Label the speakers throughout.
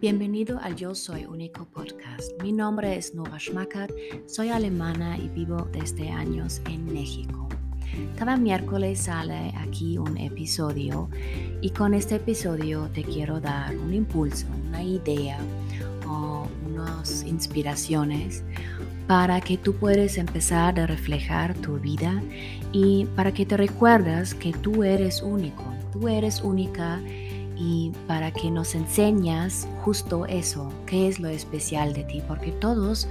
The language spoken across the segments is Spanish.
Speaker 1: Bienvenido al Yo Soy Único podcast. Mi nombre es Nora Schmackert, soy alemana y vivo desde años en México. Cada miércoles sale aquí un episodio y con este episodio te quiero dar un impulso, una idea o unas inspiraciones para que tú puedas empezar a reflejar tu vida y para que te recuerdas que tú eres único, tú eres única y para que nos enseñas justo eso, qué es lo especial de ti, porque todos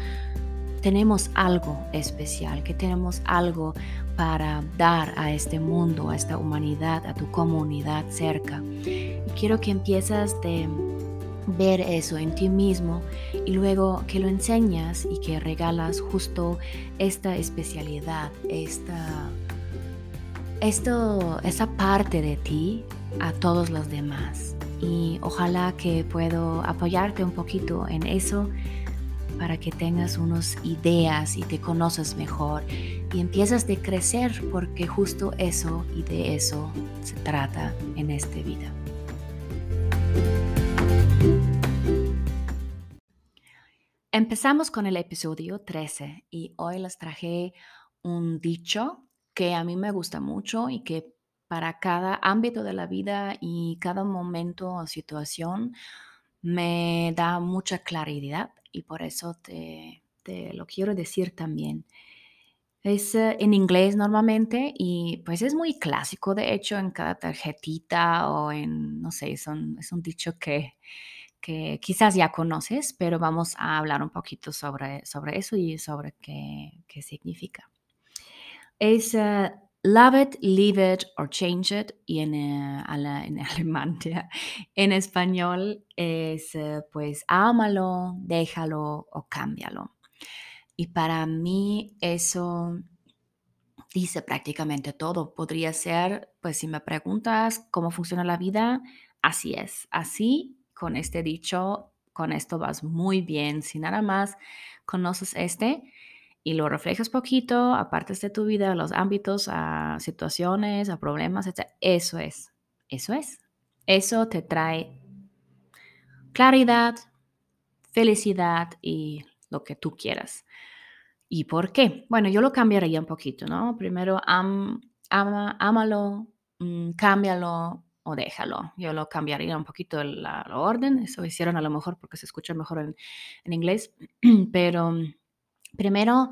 Speaker 1: tenemos algo especial, que tenemos algo para dar a este mundo, a esta humanidad, a tu comunidad cerca. Y quiero que empieces de ver eso en ti mismo y luego que lo enseñas y que regalas justo esta especialidad, esta, esto, esa parte de ti a todos los demás. Y ojalá que puedo apoyarte un poquito en eso para que tengas unas ideas y te conoces mejor y empiezas de crecer porque justo eso y de eso se trata en esta vida. Empezamos con el episodio 13 y hoy les traje un dicho que a mí me gusta mucho y que para cada ámbito de la vida y cada momento o situación me da mucha claridad y por eso te, lo quiero decir también. Es eh, en inglés normalmente y pues es muy clásico, de hecho, en cada tarjetita o en, no sé, son, es un dicho que, que quizás ya conoces, pero vamos a hablar un poquito sobre, sobre eso y sobre qué, qué significa. Es eh, Love it, leave it or change it. Y en, eh, en alemán, en español es eh, pues ámalo, déjalo o cámbialo. Y para mí eso dice prácticamente todo. Podría ser, pues si me preguntas cómo funciona la vida, así es. Así, con este dicho, con esto vas muy bien. Si nada más conoces este, y lo reflejas poquito, apartes de tu vida, los ámbitos, a situaciones, a problemas, etc. Eso es, eso es. Eso te trae claridad, felicidad y lo que tú quieras. ¿Y por qué? Bueno, yo lo cambiaría un poquito, ¿no? Primero, ama, ámalo, mm, cámbialo o déjalo. Yo lo cambiaría un poquito la, orden. Eso hicieron a lo mejor porque se escucha mejor en, en inglés, pero Primero,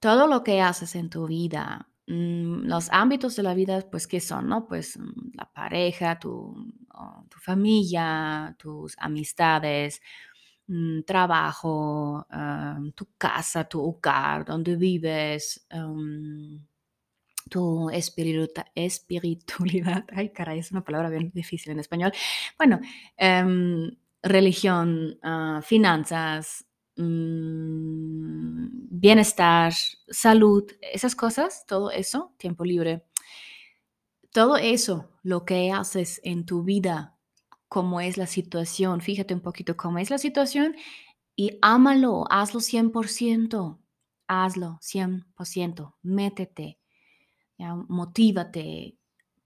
Speaker 1: todo lo que haces en tu vida, mm, los ámbitos de la vida, pues, ¿qué son? No? Pues mm, la pareja, tu, tu familia, tus amistades, mm, trabajo, tu casa, tu hogar, donde vives, tu espiritualidad. Ay, caray, es una palabra bien difícil en español. Bueno, em, religión, ah, finanzas, bienestar, salud, esas cosas, todo eso, tiempo libre, todo eso, lo que haces en tu vida, cómo es la situación, fíjate un poquito cómo es la situación y ámalo, hazlo 100%, hazlo 100%, métete, motívate,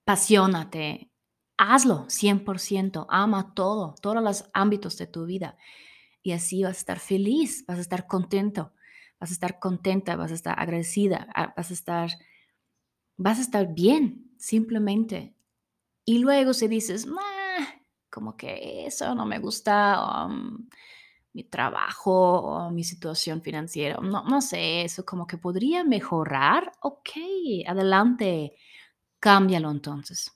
Speaker 1: pasiónate, hazlo 100%, ama todo, todos los ámbitos de tu vida y así vas a estar feliz, vas a estar contento, vas a estar contenta, vas a estar agradecida, ah, vas a estar, vas a estar bien, simplemente. Y luego si dices, como que eso no me gusta, mm, mi trabajo o mi situación financiera, no, no sé, eso como que podría mejorar, ok, adelante, cámbialo entonces.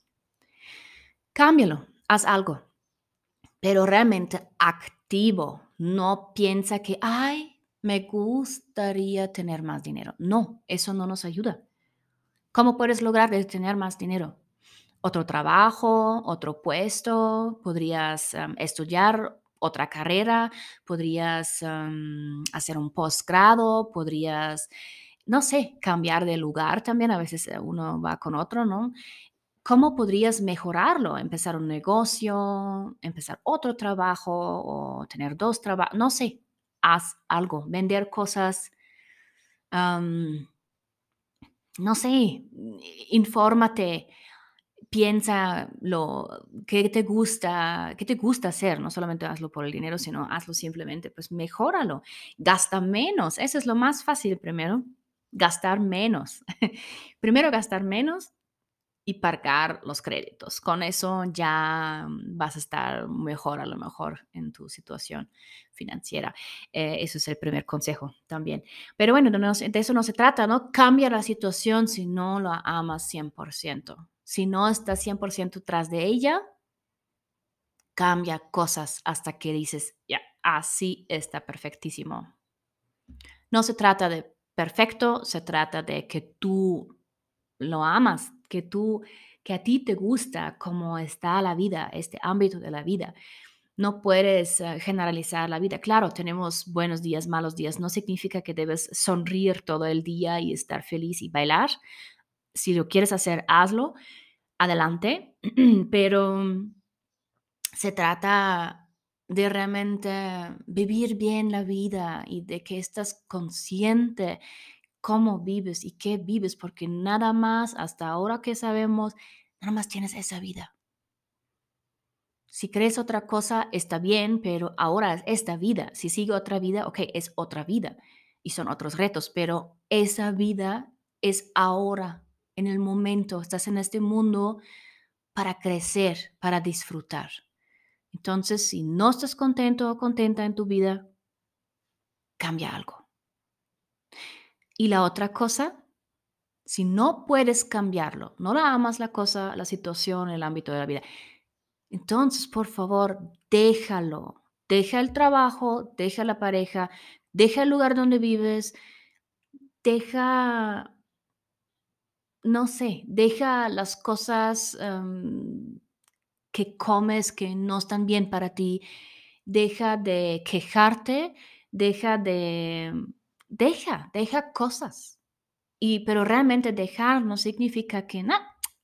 Speaker 1: Cámbialo, haz algo, pero realmente activo, no piensa que, ay, me gustaría tener más dinero. No, eso no nos ayuda. ¿Cómo puedes lograr tener más dinero? Otro trabajo, otro puesto, podrías estudiar otra carrera, podrías hacer un posgrado, podrías, no sé, cambiar de lugar también. A veces eh, uno va con otro, ¿no? ¿Cómo podrías mejorarlo? Empezar un negocio, empezar otro trabajo o tener dos trabajos, no sé, haz algo, vender cosas, no sé, infórmate, piensa lo que te gusta, qué te gusta hacer, no solamente hazlo por el dinero, sino hazlo simplemente, pues mejóralo, gasta menos, eso es lo más fácil primero, gastar menos. primero gastar menos y pagar los créditos. Con eso ya vas a estar mejor a lo mejor en tu situación financiera. Eh, eso es el primer consejo también. Pero bueno, de eso no se trata, ¿no? Cambia la situación si no la amas 100%. Si no estás 100% tras de ella, cambia cosas hasta que dices, ya, así está perfectísimo. No se trata de perfecto, se trata de que tú lo amas, que tú, que a ti te gusta cómo está la vida, este ámbito de la vida. No puedes eh, generalizar la vida. Claro, tenemos buenos días, malos días. No significa que debes sonreír todo el día y estar feliz y bailar. Si lo quieres hacer, hazlo. Adelante. Pero se trata de realmente vivir bien la vida y de que estás consciente cómo vives y qué vives, porque nada más, hasta ahora que sabemos, nada más tienes esa vida. Si crees otra cosa, está bien, pero ahora es esta vida. Si sigue otra vida, ok, es otra vida y son otros retos, pero esa vida es ahora, en el momento. Estás en este mundo para crecer, para disfrutar. Entonces, si no estás contento o contenta en tu vida, cambia algo. Y la otra cosa, si no puedes cambiarlo, no la amas la cosa, la situación, el ámbito de la vida, entonces, por favor, déjalo. Deja el trabajo, deja la pareja, deja el lugar donde vives, deja, no sé, deja las cosas em, que comes que no están bien para ti, deja de quejarte, deja de deja, deja cosas. Y, pero realmente dejar no significa que, no,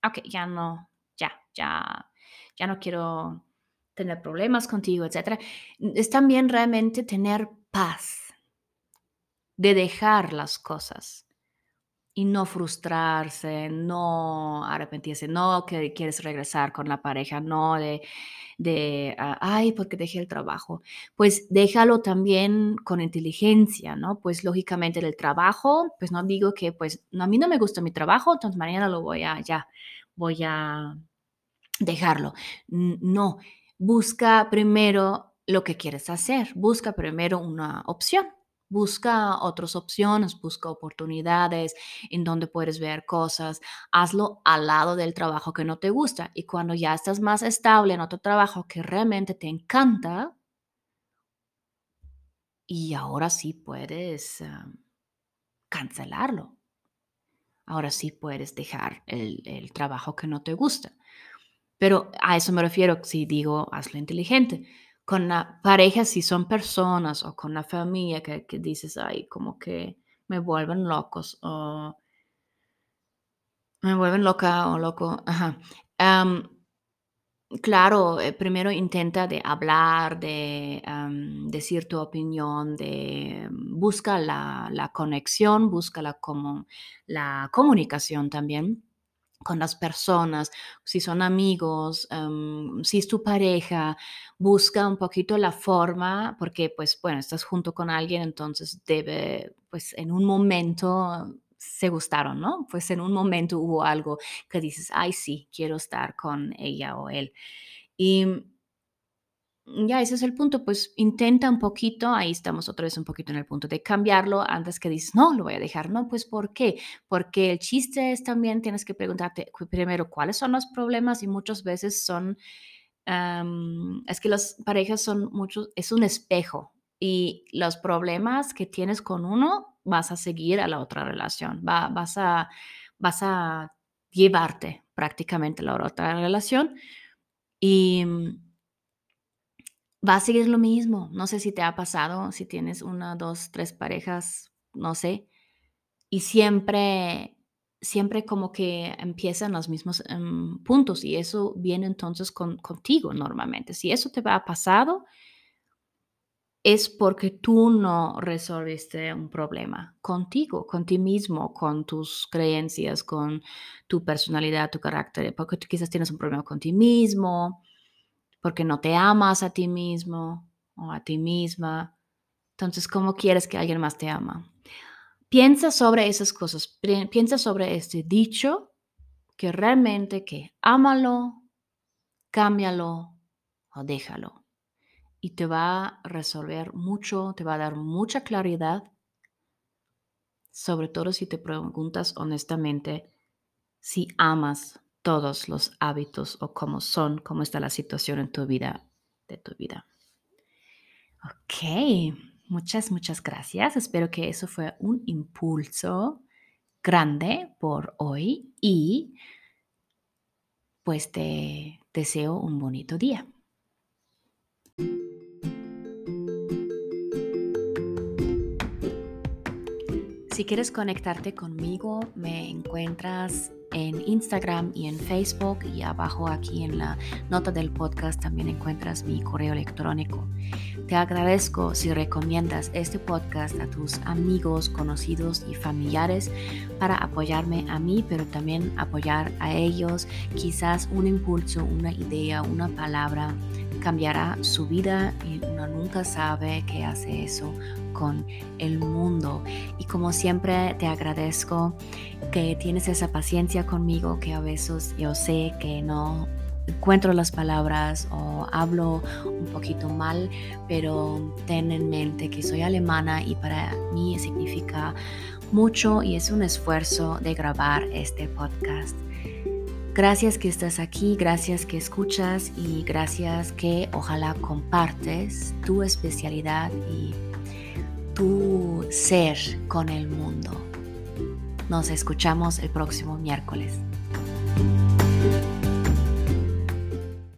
Speaker 1: ok, ya no, ya, ya, ya no quiero tener problemas contigo, etc. Es también realmente tener paz de dejar las cosas y no frustrarse, no arrepentirse, no que quieres regresar con la pareja, no de de, ay, porque dejé el trabajo. Pues déjalo también con inteligencia, ¿no? Pues lógicamente el trabajo, pues no digo que, pues, no, a mí no me gusta mi trabajo, entonces mañana lo voy a, ya, voy a dejarlo. No, busca primero lo que quieres hacer, busca primero una opción. Busca otras opciones, busca oportunidades en donde puedes ver cosas. Hazlo al lado del trabajo que no te gusta. Y cuando ya estás más estable en otro trabajo que realmente te encanta, y ahora sí puedes ah, cancelarlo. Ahora sí puedes dejar el, el trabajo que no te gusta. Pero a eso me refiero si digo hazlo inteligente con la pareja, si son personas o con la familia que, dices, ay, como que me vuelven locos o me vuelven loca o loco. Ajá. claro, eh, primero intenta de hablar, de decir tu opinión, de busca la, la conexión, busca la, como, la comunicación también con las personas, si son amigos, em, si es tu pareja, busca un poquito la forma, porque pues bueno, estás junto con alguien, entonces debe, pues en un momento se gustaron, ¿no? Pues en un momento hubo algo que dices, ay, sí, quiero estar con ella o él. Y ya, ese es el punto, pues intenta un poquito, ahí estamos otra vez un poquito en el punto de cambiarlo antes que dices, no, lo voy a dejar, no, pues ¿por qué? Porque el chiste es también, tienes que preguntarte primero cuáles son los problemas y muchas veces son, es que las parejas son muchos, es un espejo y los problemas que tienes con uno vas a seguir a la otra relación, va, vas, a, vas a llevarte prácticamente a la otra relación y va a seguir lo mismo. No sé si te ha pasado, si tienes una, dos, tres parejas, no sé. Y siempre, siempre como que empiezan los mismos em, puntos y eso viene entonces con, contigo normalmente. Si eso te ha pasado, es porque tú no resolviste un problema contigo, con ti mismo, con tus creencias, con tu personalidad, tu carácter, porque tú quizás tienes un problema con ti mismo, porque no te amas a ti mismo o a ti misma. Entonces, ¿cómo quieres que alguien más te ama? Piensa sobre esas cosas, piensa sobre este dicho que realmente que ámalo, cámbialo o déjalo y te va a resolver mucho, te va a dar mucha claridad, sobre todo si te preguntas honestamente si amas todos los hábitos o cómo son, cómo está la situación en tu vida, de tu vida. Ok, muchas, muchas gracias. Espero que eso fue un impulso grande por hoy y pues te deseo un bonito día. Si quieres conectarte conmigo, me encuentras en Instagram y en Facebook y abajo aquí en la nota del podcast también encuentras mi correo electrónico. Te agradezco si recomiendas este podcast a tus amigos, conocidos y familiares para apoyarme a mí, pero también apoyar a ellos. Quizás un impulso, una idea, una palabra cambiará su vida y uno nunca sabe qué hace eso con el mundo. Y como siempre te agradezco que tienes esa paciencia conmigo, que a veces yo sé que no encuentro las palabras o hablo un poquito mal, pero ten en mente que soy alemana y para mí significa mucho y es un esfuerzo de grabar este podcast. Gracias que estás aquí, gracias que escuchas y gracias que ojalá compartes tu especialidad y tu ser con el mundo. Nos escuchamos el próximo miércoles.